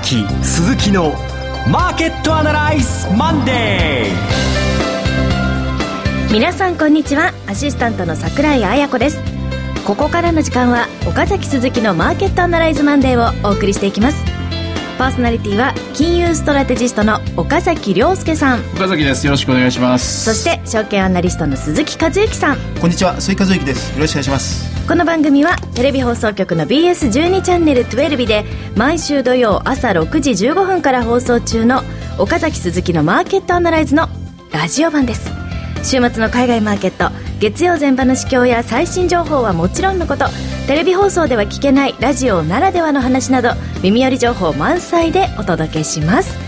崎鈴木のマーケットアナライズマンデー皆さんこんにちは。アシスタントの櫻井彩子です。ここからの時間は岡崎鈴木のマーケットアナライズマンデーをお送りしていきます。パーソナリティは金融ストラテジストの岡崎良介さん。岡崎です。よろしくお願いします。そして証券アナリストの鈴木一之さん。こんにちは。鈴木一之です。よろしくお願いします。この番組はテレビ放送局の BS12 チャンネル12で毎週土曜朝6時15分から放送中の岡崎鈴木のマーケットアナライズのラジオ版です。週末の海外マーケット月曜前場の市況や最新情報はもちろんのことテレビ放送では聞けないラジオならではの話など耳寄り情報満載でお届けします。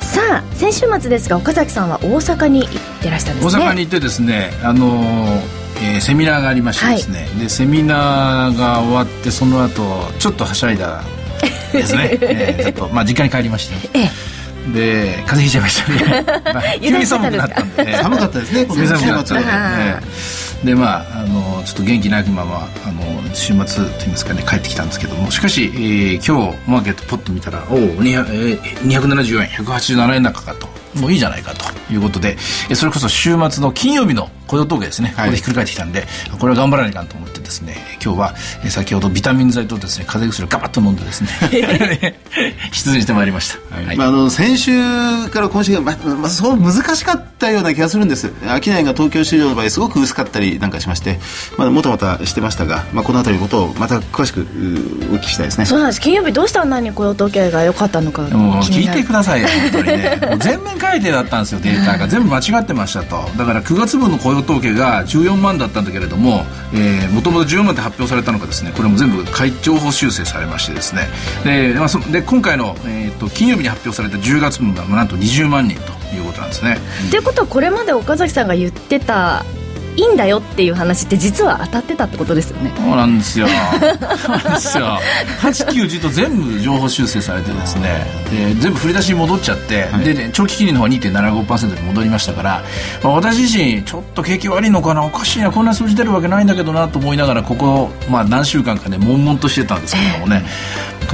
さあ先週末ですが岡崎さんは大阪に行ってらしたんですね。大阪に行ってですねあのえー、セミナーがありましてですね、はい、でセミナーが終わってその後ちょっとはしゃいだですね、えー、ちょっとまあ実家に帰りまして、ええ、で風邪ひいちゃいましたね、まあ、急に寒くなったんで寒かったですねこの週末はね。でまああのちょっと元気なきままあの週末といいますかね帰ってきたんですけども。しかし、えー、今日マーケットポッと見たらおお、えー、274円187円高かともういいじゃないかということでそれこそ週末の金曜日の雇用統計ですね、ここでひっくり返ってきたんで、これは頑張らないかんと思ってですね、今日は、え先ほどビタミン剤とですね、風邪薬をガバッと飲んでですね、出演してまいりました。はい、まあ、あの、先週から今週が、ま、まあ、そう難しかったような気がするんです。商いが東京市場の場合、すごく薄かったりなんかしまして、まだもたもたしてましたが、まあ、この辺りのことをまた詳しくお聞きしたいですね。そうなんです。金曜日どうしたらに雇用統計が良かったのか。もう聞いてくださいよ、本当にね。全面改定だったんですよ、データが。全部間違ってましたと。だから9月分の雇用統計が14万だったんだけれどももともと14万って発表されたのがですねこれも全部情報修正されましてですねで,、まあ、そで今回の、えーと、金曜日に発表された10月分がなんと20万人ということなんですね。ということはこれまで岡崎さんが言ってたいいんだよっていう話って実は当たってたってことですよね。そうなんですよ。そうなんですよ。890と全部情報修正されてですね。で全部振り出しに戻っちゃって、はい、で、ね、長期金利の方は2.75%に戻りましたから、まあ、私自身ちょっと景気悪いのかなおかしいなこんな数字出るわけないんだけどなと思いながらここ、まあ、何週間かね悶々としてたんですけどもね、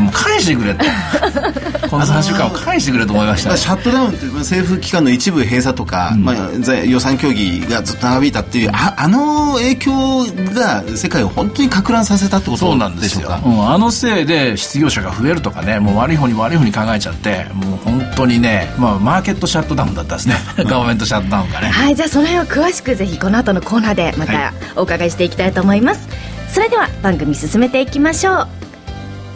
もう返してくれと。この3週間を返してくれと思いました、シャットダウンって政府機関の一部閉鎖とか、うん、まあ、予算協議がずっと長引いたっていうああの影響が世界を本当にか乱させたってことそうなんですよ、うん、あのせいで失業者が増えるとかねもう悪い方に悪い方に考えちゃってもう本当にね、まあ、マーケットシャットダウンだったんですね。ガバメントシャットダウンがね。はいじゃあその辺は詳しくぜひこの後のコーナーでまたお伺いしていきたいと思います、はい、それでは番組進めていきましょう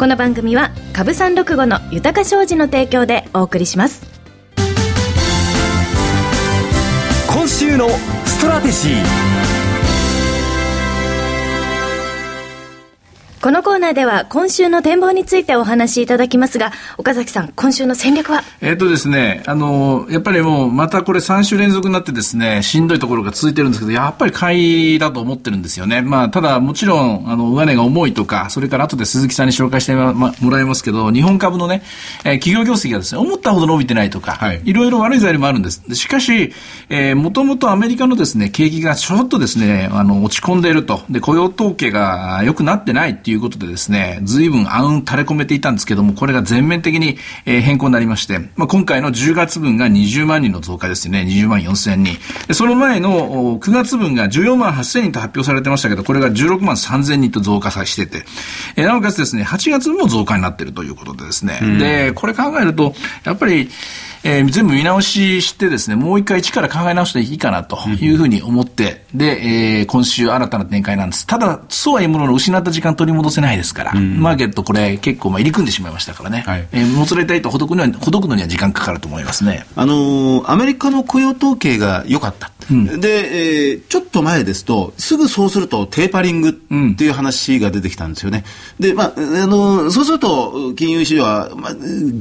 この番組は株三六五の豊か商事の提供でお送りします。今週のストラテジー。このコーナーでは今週の展望についてお話しいただきますが、岡崎さん、今週の戦略は？えっ、とですね、あの、やっぱりもう、またこれ3週連続になってですね、しんどいところが続いてるんですけど、やっぱり買いだと思ってるんですよね。まあ、ただもちろん、あの、上値が重いとか、それから後で鈴木さんに紹介してもらいますけど、日本株のね、えー、企業業績がですね、思ったほど伸びてないとか、はい、いろいろ悪い材料もあるんです。しかし、えー、もともとアメリカのですね、景気がちょっとですね、あの、落ち込んでいると。で、雇用統計が良くなってないっていうことでですね、随分暗雲垂れ込めていたんですけども、これが全面的に、え変更になりまして、まあ、今回の10月分が20万人の増加ですね、20万4千人。その前の9月分が14万8千人と発表されてましたけど、これが16万3千人と増加さしてて、えなおかつですね、8月も増加になっているということでですね、で、これ考えると、やっぱり、えー、全部見直ししてですね、もう一回一から考え直していいかなというふうに思って、うん、で、えー、今週新たな展開なんです。ただ、そうはいうものの失った時間取り戻せないですから、うん、マーケットこれ結構まあ入り組んでしまいましたからね、はい、えー、もつれたいとほどくのには、ほどくのには時間かかると思いますね。あのー、アメリカの雇用統計が良かった。うん、で、えー、ちょっと前ですと、すぐそうするとテーパリングっていう話が出てきたんですよね。で、まあ、あのー、そうすると、金融市場は、まあ、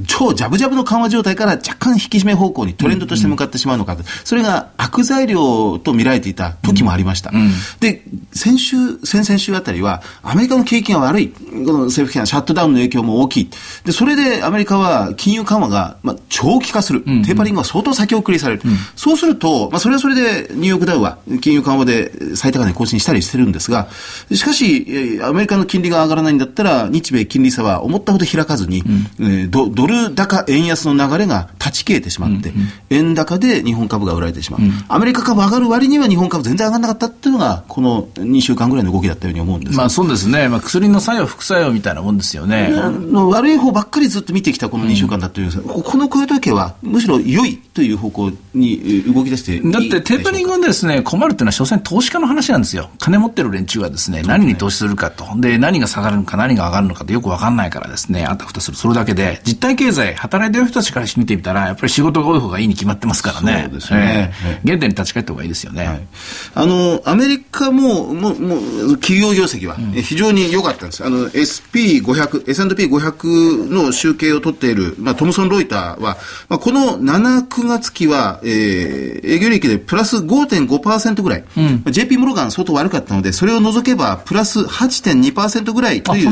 超ジャブジャブの緩和状態から若干干引き締め方向にトレンドとして向かってしまうのか、うんうん、それが悪材料と見られていた時もありました。うん、で、先週、先々週あたりは、アメリカの景気が悪い、この政府機関シャットダウンの影響も大きい。で、それでアメリカは金融緩和が、まあ、長期化する。テーパリングが相当先送りされる。うん、そうすると、まあ、それはそれでニューヨークダウは金融緩和で最高値更新したりしてるんですが、しかし、アメリカの金利が上がらないんだったら、日米金利差は思ったほど開かずに、うん、えー、ドドル高円安の流れが断ち切れてしまって、うんうん、円高で日本株が売られてしまう、うん、アメリカ株上がる割には日本株全然上がらなかったっていうのが、この2週間ぐらいの動きだったように思うんですまあそうですね、まあ、薬の作用、副作用みたいなもんですよね。の悪い方ばっかりずっと見てきたこの2週間だという、うん、この雇用統計はむしろ良いという方向に動き出してだってテーパリングですね、困るっていうのは、所詮投資家の話なんですよ。金持ってる連中はですね、何に投資するかと。で、何が下がるのか、何が上がるのかってよくわかんないからですね、あたふたする。それだけで、実体経済、働いてる人たちから見てみたら、やっぱり仕事が多い方がいいに決まってますからね。そうですね。えー、原点に立ち返った方がいいですよね。はい、あの、アメリカも、もう、もう、企業業績は非常に良かったんです。あの、SP500、S&P500 の集計を取っている、まあ、トムソン・ロイターは、まあ、この7、9月期は、えー、営業利益でプラス5.5%ぐらい、うん、JP モルガン相当悪かったので、それを除けば、プラス8.2%ぐらいという。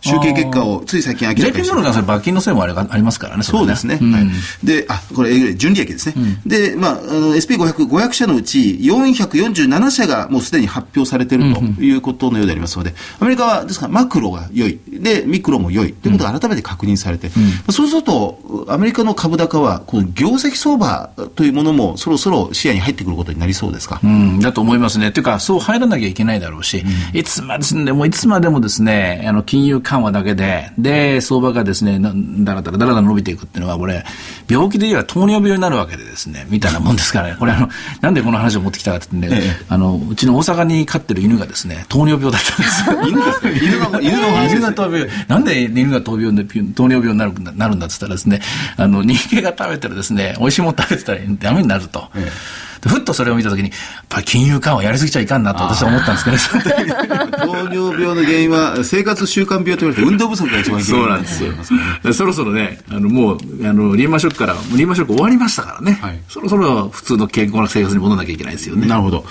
集計結果をつい最近明らかにした。JP モルガンそれ罰金のせいもあありますからね、そうですね。はい。で、あ、これ、純利益ですね。うん、で、まあ、あの、SP500、500社のうち、447社がもうすでに発表されているということのようでありますので、アメリカは、ですから、マクロが良い。で、ミクロも良い。ということが改めて確認されて、うん、そうすると、アメリカの株高は、この業績相場というものも、そろそろ視野に入ってくることになりそうですか？うん、だと思いますね。というか、そう入らなきゃいけないだろうし、うん、いつまでも、いつまでもですね、あの、金融緩和だけで、で、相場がですね、だらだらだらだら伸びていくっていうのは、これ、病気で言えば糖尿病になるわけでですね、みたいなもんですからね。これ、あの、なんでこの話を持ってきたかって言ってね、ええ、あの、うちの大阪に飼ってる犬がですね、糖尿病だったんですよ。犬ですね。犬が、犬犬が糖尿病。なんで犬が糖尿病で、糖尿病になるなるんだって言ったらですね、あの、人間が食べてるですね、美味しいもの食べてたらダメになると。ええふっとそれを見たときに、やっぱり金融緩和やりすぎちゃいかんなと私は思ったんですけど、ね、糖尿病の原因は生活習慣病と言われて運動不足が一番原因なんですよ。そろそろね、あのもう、あの、リーマンショックから、リーマンショック終わりましたからね、はい、そろそろ普通の健康な生活に戻らなきゃいけないですよね。なるほど。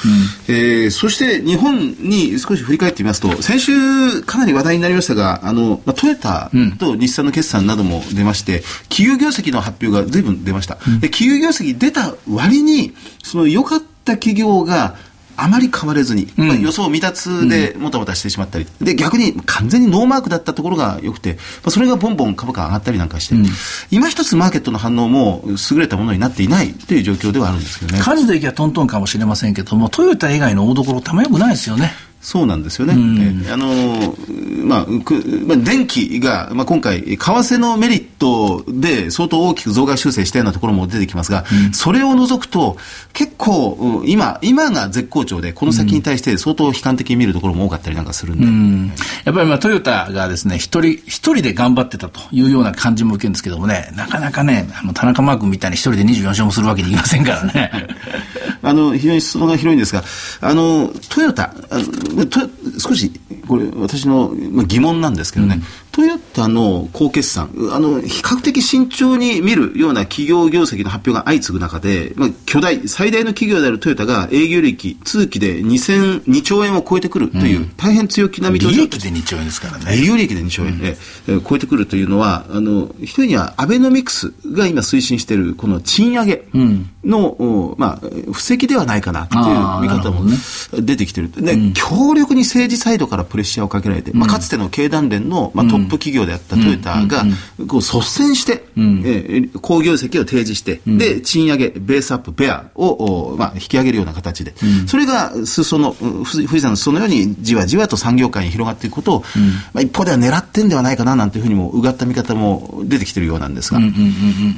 うん、えー、そして日本に少し振り返ってみますと、先週かなり話題になりましたが、あの、まあ、トヨタと日産の決算なども出まして、企業業績の発表が随分出ました。うん、企業業績出た割に、その良かった企業があまり変われずに、うん、まあ、予想未達でもたもたしてしまったり、で逆に完全にノーマークだったところが良くて、まあ、それがボンボン株価上がったりなんかして、うん、今一つマーケットの反応も優れたものになっていないという状況ではあるんですけどね。数でいけばトントンかもしれませんけども、トヨタ以外の大所、たまよくないですよね。そうなんですよね。うん、あの、まあ、まあ、電気が、まあ、今回、為替のメリットで相当大きく増額修正したようなところも出てきますが、うん、それを除くと、結構、今、今が絶好調で、この先に対して相当悲観的に見るところも多かったりなんかするんで。うん、やっぱりまあ、トヨタがですね、一人、一人で頑張ってたというような感じも受けるんですけどもね、なかなかね、あの、田中マー君みたいに一人で24勝もするわけにいきませんからね。あの、非常に質問が広いんですが、あの、トヨタ、あの少し、これ、私の疑問なんですけどね、トヨタの高決算、あの、比較的慎重に見るような企業業績の発表が相次ぐ中で、まあ、巨大、最大の企業であるトヨタが営業利益、通期で2000、2兆円を超えてくるという、うん、大変強気な見通し。利益で2兆円ですからね。営業利益で2兆円、うん、え超えてくるというのは、あの、一人にはアベノミクスが今推進している、この賃上げの、うん、まあ、布石ではないかなという見方も出てきてる。で、強力に政治サイドからプレッシャーをかけられて、まあ、かつての経団連の、まあ、トップ企業であったトヨタが、こう率先して、うん、え業績を提示して、うん、で、賃上げ、ベースアップ、ベアを、まあ、引き上げるような形で、うん、それが裾の、富士山の裾のようにじわじわと産業界に広がっていくことを、まあ、一方では狙ってんではないかななんていうふうにも、うがった見方も出てきてるようなんですが、こ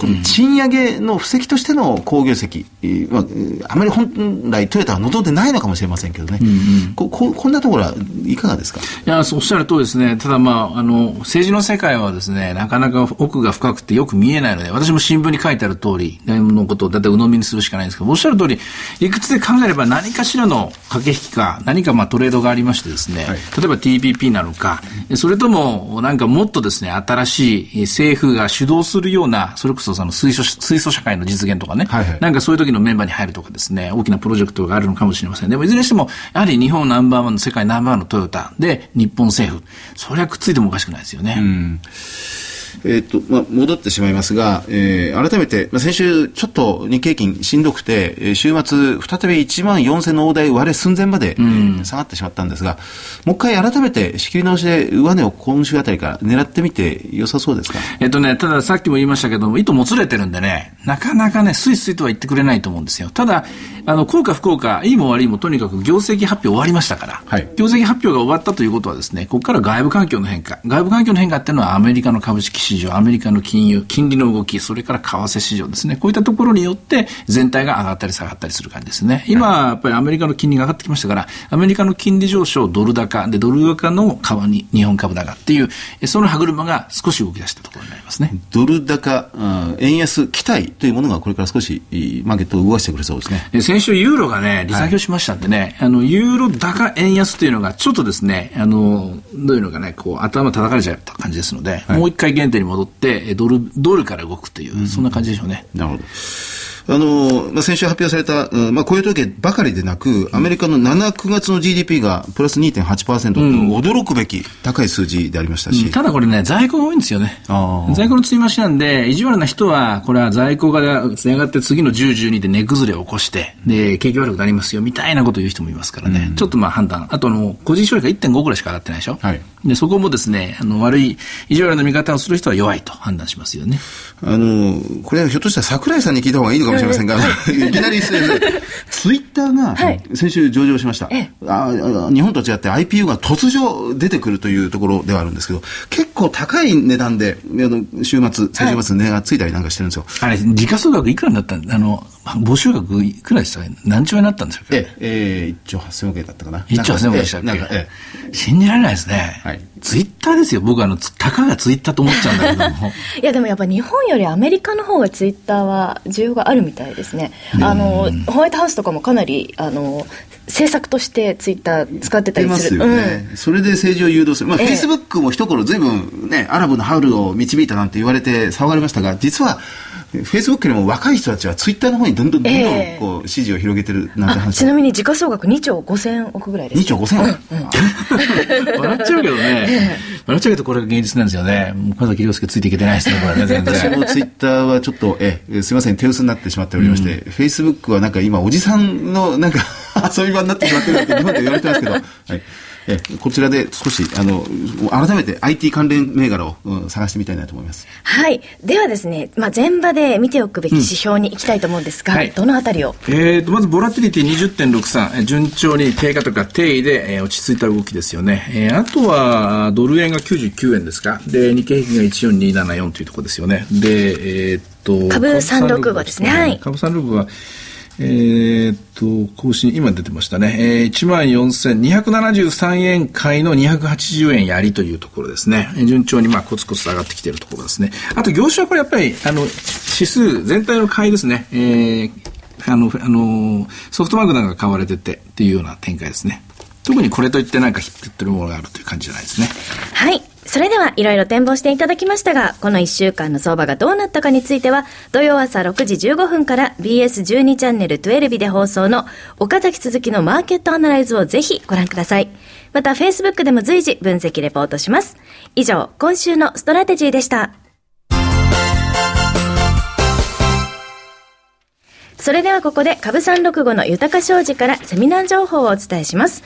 の賃上げの布石としての好業績、まあ、あまり本来トヨタは望んでないのかもしれませんけどね、こここんなところはいかがですか？いや、おっしゃるとですね、ただまあ、あの、の、政治の世界はですね、なかなか奥が深くてよく見えないので、私も新聞に書いてある通りのことをだいたい鵜呑みにするしかないんですけど、おっしゃる通り、理屈で考えれば何かしらの駆け引きか、何かまあトレードがありましてですね、はい、例えば TPP なのか、それともなんかもっとですね、新しい政府が主導するような、それこそその水素水素社会の実現とかね、はいはい、なんかそういう時のメンバーに入るとかですね、大きなプロジェクトがあるのかもしれません。でもいずれにしても、やはり日本ナンバーワンの世界ナンバーワンのトヨタで日本政府、それはくっついてもおかしくないですよね。うんえっ、と、まあ、戻ってしまいますが、えー、改めて、まあ、先週ちょっと日経金しんどくて、えー、週末再び1万4000の大台割れ寸前まで、うん、下がってしまったんですが、もう一回改めて仕切り直しで上値を今週あたりから狙ってみて良さそうですか？えっ、とね、たださっきも言いましたけども、糸もつれてるんでね、なかなかね、スイスイとは言ってくれないと思うんですよ。ただ、あの、効果不効果、いいも悪いもとにかく業績発表終わりましたから、はい、業績発表が終わったということはですね、ここから外部環境の変化、外部環境の変化っていうのはアメリカの株式市場、アメリカの金融、金利の動き、それから為替市場ですね。こういったところによって全体が上がったり下がったりする感じですね。今、やっぱりアメリカの金利が上がってきましたから、アメリカの金利上昇、ドル高、で、ドル高の株に日本株高っていう、その歯車が少し動き出したところになりますね。ドル高、うん、円安期待というものがこれから少しマーケットを動かしてくれそうですね。先週ユーロがね、利下げをしましたんでね、はい、あの、ユーロ高円安というのがちょっとですね、あの、どういうのかね、こう、頭叩かれちゃった感じですので、はい、もう一回現点に戻って、ドル、ドルから動くという、そんな感じでしょうね。なるほど。あの、まあ、先週発表された、うん、まあ、雇用統計ばかりでなく、アメリカの7、9月の GDP がプラス2.8%と、驚くべき高い数字でありましたし。うん、ただこれね、在庫が多いんですよね。在庫の積み増しなんで、意地悪な人は、これは在庫がつながって次の10、12で値崩れを起こして、で、景気悪くなりますよ、みたいなことを言う人もいますからね。うん、ちょっとまあ判断。あとの、個人消費が1.5ぐらいしか上がってないでしょ？はい。で、そこもですね、あの、悪い、意地悪な見方をする人は弱いと判断しますよね。あの、これはひょっとしたら桜井さんに聞いた方がいいのかもしれませんが、い。きなり ツイッターが先週上場しました。はい、あ日本と違って IPO が突如出てくるというところではあるんですけど、結構高い値段で、あの週末、最終末値がついたりなんかしてるんですよ。はい、あれ、時価総額いくらになったんあの、募集額いくらでした何兆円になったんですかええ、えー、1兆8000億円だったかな。1兆8000億円でしたっけ、ええ、信じられないですね。はい。ツイッターですよ。僕あの、たかがツイッターと思っちゃうんだけども。いや、でもやっぱ日本よりアメリカの方がツイッターは需要があるみたいですね。あの、ホワイトハウスとかもかなり、あの、政策としてツイッター使ってたりする。ますよね、うん、それで政治を誘導する。まあ、フェイスブックも一頃ずいぶんね、アラブのハウルを導いたなんて言われて騒がれましたが、実は、フェイスブックよりも若い人たちはツイッターの方にどんどんどんどんこう支持を広げてるなんて話、ちなみに時価総額2兆5000億ぐらいです、2兆5000億、うん。うん、笑っちゃうけどね、笑っちゃうけどこれが現実なんですよね。岡崎亮介ついていけてないですねこれね全然。私もツイッターはちょっとえすみません手薄になってしまっておりまして、フェイスブックはなんか今おじさんのなんか遊び場になってしまってるって日本で言われてますけど、はい。えこちらで少しあの改めて IT 関連銘柄を、うん、探してみたいなと思います。はい。ではですね、まあ、前場で見ておくべき指標にいきたいと思うんですが、うんはい、どのあたりを、えーと、まずボラティリティ20.63順調に低下とか定位で、えー、落ち着いた動きですよね、えー、あとはドル円が99円ですか。で日経平均が14274というところですよね。でえー、っと株365ですね。はい。株365はえー、っと、更新、今出てましたね。えー、14,273円買いの280円やりというところですね。順調にまあコツコツ上がってきているところですね。あと業種はこれやっぱり、あの、指数全体の買いですね。えー、あの、あの、ソフトバンクなんか買われててっていうような展開ですね。特にこれといってなんかヒットってるものがあるという感じじゃないですね。はい。それではいろいろ展望していただきましたが、この1週間の相場がどうなったかについては、土曜朝6時15分から BS12 チャンネル12日で放送の岡崎鈴木のマーケットアナライズをぜひご覧ください。また Facebook でも随時分析レポートします。以上、今週のストラテジーでした。それではここで株365の豊か商事からセミナー情報をお伝えします。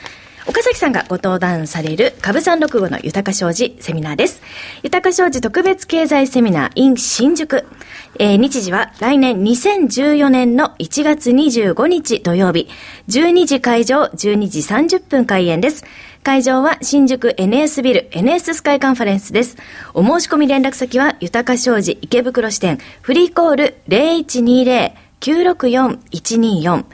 岡崎さんがご登壇される株三六五の豊か商事セミナーです。豊か商事特別経済セミナー in 新宿。えー、日時は来年2014年の1月25日土曜日、12時会場、12時30分開演です。会場は新宿 NS ビル NS スカイカンファレンスです。お申し込み連絡先は豊か商事池袋支店フリーコール0120-964-124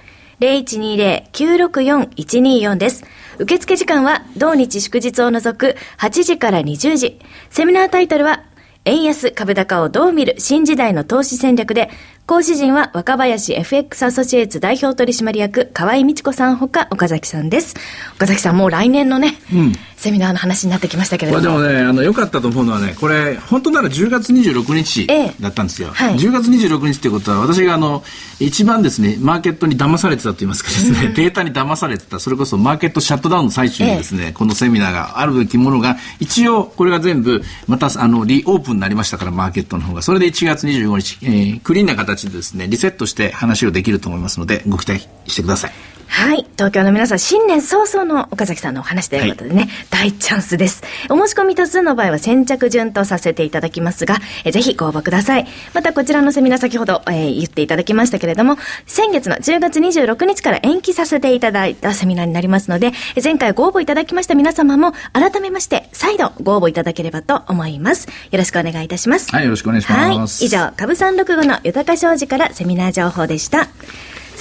0120-964-124です。受付時間は同日祝日を除く8時から20時。セミナータイトルは、円安株高をどう見る新時代の投資戦略で、講師陣は若林 FX アソシエイツ代表取締役河合美智子さんほか岡崎さんです。岡崎さんもう来年のね、うん、セミナーの話になってきましたけれども。でもね、あの、良かったと思うのはね、これ、本当なら10月26日だったんですよ。ええはい、10月26日ってことは、私があの、一番ですね、マーケットに騙されてたと言いますかですね、データに騙されてた、それこそマーケットシャットダウンの最中にですね、え、このセミナーがあるべきものが、一応、これが全部、また、あの、リオープンになりましたから、マーケットの方が。それで1月25日、えー、クリーンな形形でですね、リセットして話をできると思いますので、ご期待してください。はい。東京の皆さん、新年早々の岡崎さんのお話ということでね、はい、大チャンスです。お申し込み多数の場合は先着順とさせていただきますが、えぜひご応募ください。またこちらのセミナー先ほど、えー、言っていただきましたけれども、先月の10月26日から延期させていただいたセミナーになりますので、前回ご応募いただきました皆様も、改めまして、再度ご応募いただければと思います。よろしくお願いいたします。はい、よろしくお願いします。はい。以上、株三六五の豊か商事からセミナー情報でした。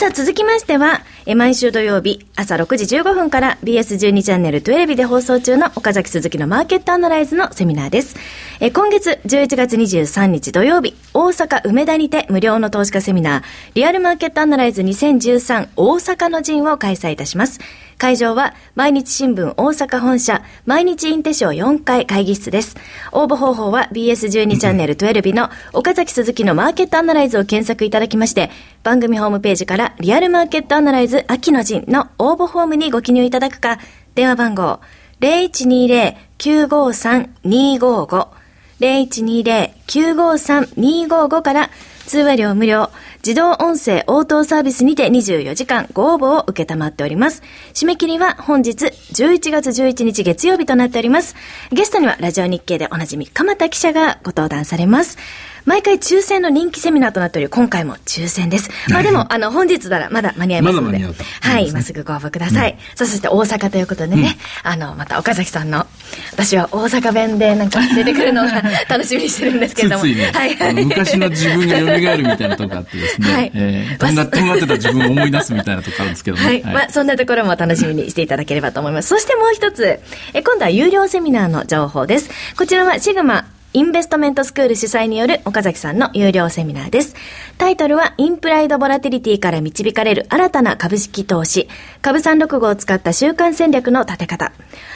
さあ、続きましては、え毎週土曜日朝6時15分から BS12 チャンネル12ビで放送中の岡崎鈴木のマーケットアナライズのセミナーです。え今月11月23日土曜日、大阪梅田にて無料の投資家セミナー、リアルマーケットアナライズ2013大阪の陣を開催いたします。会場は毎日新聞大阪本社毎日インテショー4階会議室です。応募方法は BS12 チャンネル12日の岡崎鈴木のマーケットアナライズを検索いただきまして、番組ホームページからリアルマーケットアナライズ秋の陣の応募フォームにご記入いただくか、電話番号0120-953-255 0120-953-255から通話料無料自動音声応答サービスにて24時間ご応募を受けたまっております。締め切りは本日11月11日月曜日となっております。ゲストにはラジオ日経でおなじみ鎌田記者がご登壇されます。毎回抽選の人気セミナーとなっており、今回も抽選です。まあでも、あの、本日ならまだ間に合いますので。まだはい、今すぐご応募ください。さあ、そして大阪ということでね、あの、また岡崎さんの、私は大阪弁でなんか出てくるのが 楽しみにしてるんですけれども。はい、昔の自分が蘇るみたいなとこあってですね、はい、えとんがってた自分を思い出すみたいなとこあるんですけどね。はい、まあそんなところも楽しみにしていただければと思います。そしてもう一つ、え今度は有料セミナーの情報です。こちらはシグマインベストメントスクール主催による岡崎さんの有料セミナーです。タイトルは、インプライドボラティリティから導かれる新たな株式投資、株365を使った週間戦略の立て方。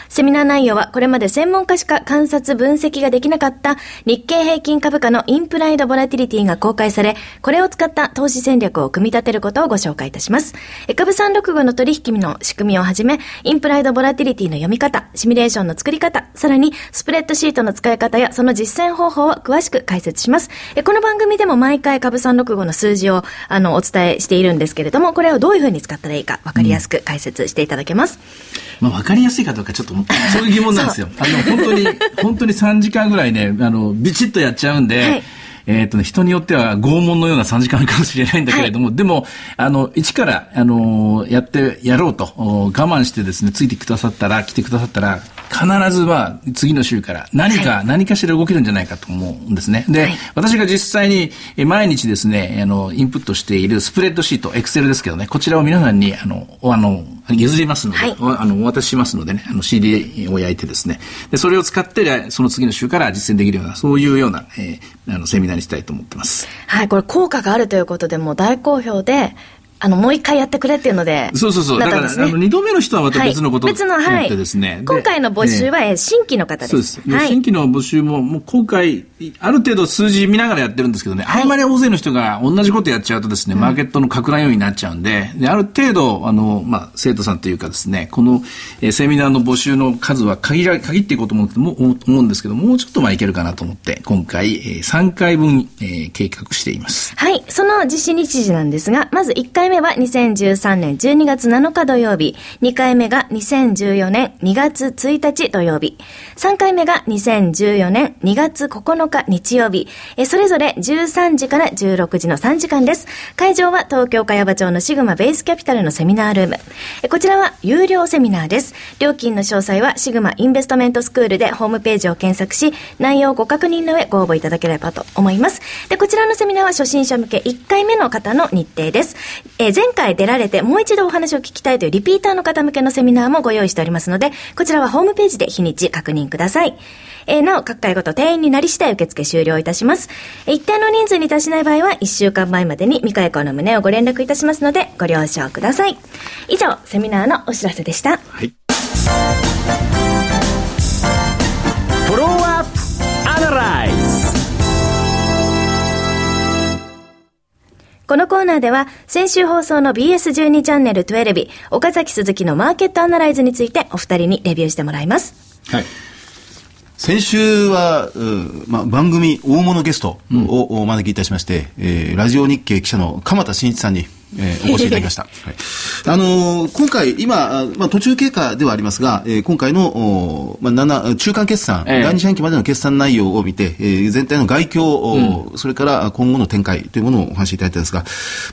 セミナー内容はこれまで専門家しか観察分析ができなかった日経平均株価のインプライドボラティリティが公開され、これを使った投資戦略を組み立てることをご紹介いたします。株365の取引の仕組みをはじめ、インプライドボラティリティの読み方、シミュレーションの作り方、さらにスプレッドシートの使い方やその実践方法を詳しく解説します。この番組でも毎回株365の数字をあのお伝えしているんですけれども、これをどういうふうに使ったらいいか分かりやすく解説していただけます。うん、まあ分かりやすいかどうかちょっとそういう疑問なんですよ。あの、本当に、本当に3時間ぐらいね、あの、ビチッとやっちゃうんで、はい。えっ、ー、とね、人によっては拷問のような3時間かもしれないんだけれども、はい、でも、あの、一から、あの、やって、やろうと、我慢してですね、ついてくださったら、来てくださったら、必ずは次の週から何か、はい、何かしら動けるんじゃないかと思うんですね。で、はい、私が実際に毎日ですね、あの、インプットしているスプレッドシート、エクセルですけどね、こちらを皆さんに、あの、あの、譲りますので、はい、あの、お渡ししますのでね、あの、CD を焼いてですね、で、それを使って、その次の週から実践できるような、そういうような、えー、あの、セミナーにしたいと思ってます。はい、これ効果があるということで、もう大好評で、あの、もう一回やってくれっていうので、そうそうそう。だから、あの、二度目の人はまた別のこと別の、はい。ですね。今回の募集は、え新規の方です。そうです。新規の募集も、もう今回、ある程度数字見ながらやってるんですけどね、あんまり大勢の人が同じことやっちゃうとですね、マーケットの拡大要因になっちゃうんで、である程度、あの、まあ、生徒さんというかですね、この、えー、セミナーの募集の数は限ら、限っていこうと思う思うんですけど、もうちょっとまあいけるかなと思って、今回、えー、3回分、えー、計画しています。はい。その実施日時なんですが、まず1回回目は2013年12月7日土曜日、2回目が2014年2月1日土曜日、3回目が2014年2月9日日曜日、えそれぞれ13時から16時の3時間です。会場は東京茅場町のシグマベースキャピタルのセミナールーム。えこちらは有料セミナーです。料金の詳細はシグマインベストメントスクールでホームページを検索し、内容をご確認の上ご応募いただければと思います。で、こちらのセミナーは初心者向け1回目の方の日程です。えー前回出られてもう一度お話を聞きたいというリピーターの方向けのセミナーもご用意しておりますので、こちらはホームページで日にち確認ください。えーなお、各回ごと定員になり次第受付終了いたします。え一定の人数に達しない場合は、1週間前までに未開講の旨をご連絡いたしますので、ご了承ください。以上、セミナーのお知らせでした。はい。このコーナーでは、先週放送の BS12 チャンネル12日、岡崎鈴木のマーケットアナライズについてお二人にレビューしてもらいます。はい。先週は、うまあ、番組大物ゲストをお招きいたしまして、えーラジオ日経記者の鎌田新一さんに、えーお越しいただきました。はい、あのー今回、今、あまあ、途中経過ではありますが、えー今回の、おまあ、7中間決算、ええ。第二四半期までの決算内容を見て、えー全体の概況、おそれから今後の展開というものをお話しいただいたんですが、ま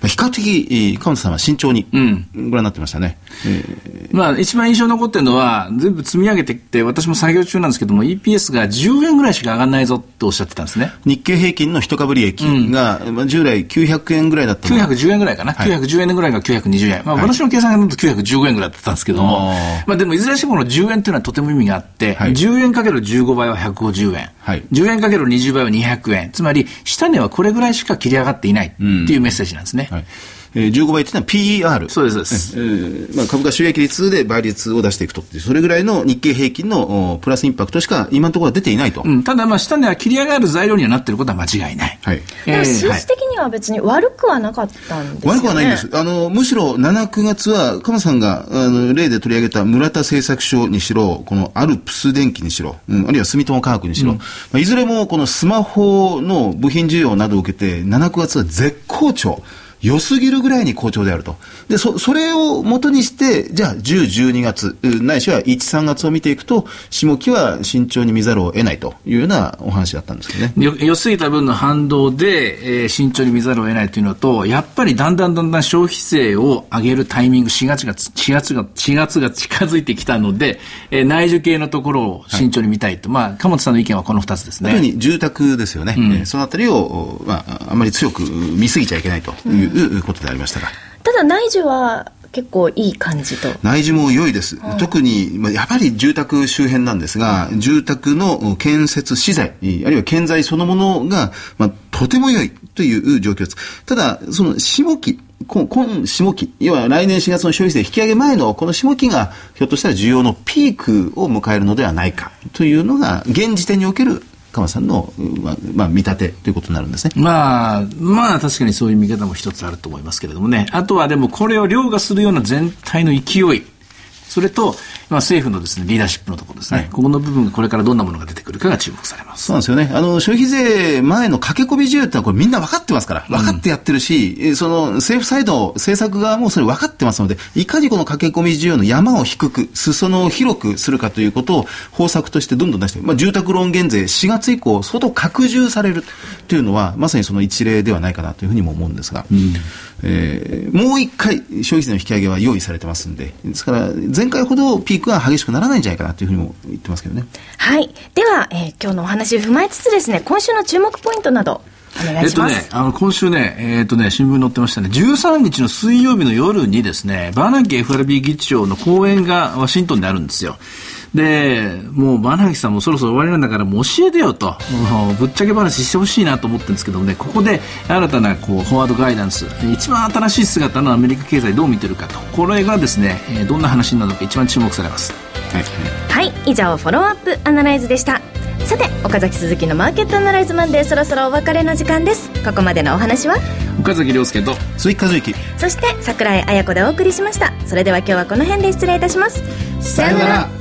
あ、比較的、えー鎌田さんは慎重にご覧になってましたね。えー。まあ、一番印象に残ってるのは、全部積み上げてきて、私も作業中なんですけども、EPS が10円ぐらいしか上がらないぞっておっしゃってたんですね。日経平均の一株利益が、まあ、従来900円ぐらいだったのが910円ぐらいかな、はい910円ぐらいが920円、まあ、はい。私の計算だと915円ぐらいだったんですけども。まあ、でもいずれにしてもこの10円っていうのはとても意味があって、はい。10円かける15倍は150円、はい。10円かける20倍は200円、つまり下値はこれぐらいしか切り上がっていないっていうメッセージなんですね。はいえー15倍っていうのは PER。そうですそうですえーまあ、株価収益率で倍率を出していくとそれぐらいの日経平均のおプラスインパクトしか今のところは出ていないと。うん、ただ、まあ、下値は切り上がる材料にはなっていることは間違いない。はい。えーはい数字的には別に悪くはなかったんですよね。悪くはないんです。あの、むしろ7、9月は、鎌さんが、あの、例で取り上げた村田製作所にしろ、このアルプス電機にしろ、うん、あるいは住友化学にしろ、まあ、いずれもこのスマホの部品需要などを受けて、7、9月は絶好調。良すぎるぐらいに好調であると。で、そ、それを元にして、じゃあ10、12月、うんないしは1、3月を見ていくと、下期は慎重に見ざるを得ないというようなお話だったんですけどね。よ良すぎた分の反動で、えー慎重に見ざるを得ないというのと、やっぱりだんだんだんだん消費税を上げるタイミング、4月が、4月が、4月が近づいてきたので、えー内需系のところを慎重に見たいと。まあ、鎌田さんの意見はこの2つですね。特に住宅ですよね、えーそのあたりを、おまあ、あまり強く見すぎちゃいけないということでありましたが、ただ内需は結構いい感じと。内需も良いです、特に、まあ、やはり住宅周辺なんですが、住宅の建設資材、あるいは建材そのものが、まあ、とても良いという状況です。ただ、その下期、今今下期、要は来年4月の消費税引き上げ前のこの下期がひょっとしたら需要のピークを迎えるのではないかというのが現時点における鎌さんの、まあまあ、見立てということになるんですね。まあ、まあ確かにそういう見方も一つあると思いますけれどもね。あとはでもこれを凌駕するような全体の勢い。それと、まあ、政府のですね、リーダーシップのところですね。ここの部分がこれからどんなものが出てくるかが注目されます。そうなんですよね。あの、消費税前の駆け込み需要ってのはこれみんな分かってますから。分かってやってるし、えその政府サイド、政策側もそれ分かってますので、いかにこの駆け込み需要の山を低く、裾野を広くするかということを方策としてどんどん出してまあ、住宅ローン減税4月以降相当拡充されるというのは、まさにその一例ではないかなというふうにも思うんですが、えーもう一回消費税の引き上げは用意されてますんで、ですから前回ほどピークは激しくならないんじゃないかなというふうにも言ってますけどね。はい。では、えー今日のお話を踏まえつつですね、今週の注目ポイントなど、お願いします。えっとね、あの、今週ね、えっとね、新聞に載ってましたね、13日の水曜日の夜にですね、バーナンキ FRB 議長の講演がワシントンであるんですよ。で、もうバーナンキさんもそろそろ終わりなんだからもう教えてよと、もうぶっちゃけ話してほしいなと思ってるんですけどもね、ここで新たなこうフォワードガイダンス、一番新しい姿のアメリカ経済どう見てるかと、これがですね、えーどんな話になるのか一番注目されます。はいはい、以上、フォローアップアナライズでした。さて、岡崎鈴木のマーケットアナライズマンデー、そろそろお別れの時間です。ここまでのお話は、岡崎亮介と鈴木和之そして桜井彩子でお送りしました。それでは今日はこの辺で失礼いたします。さようなら。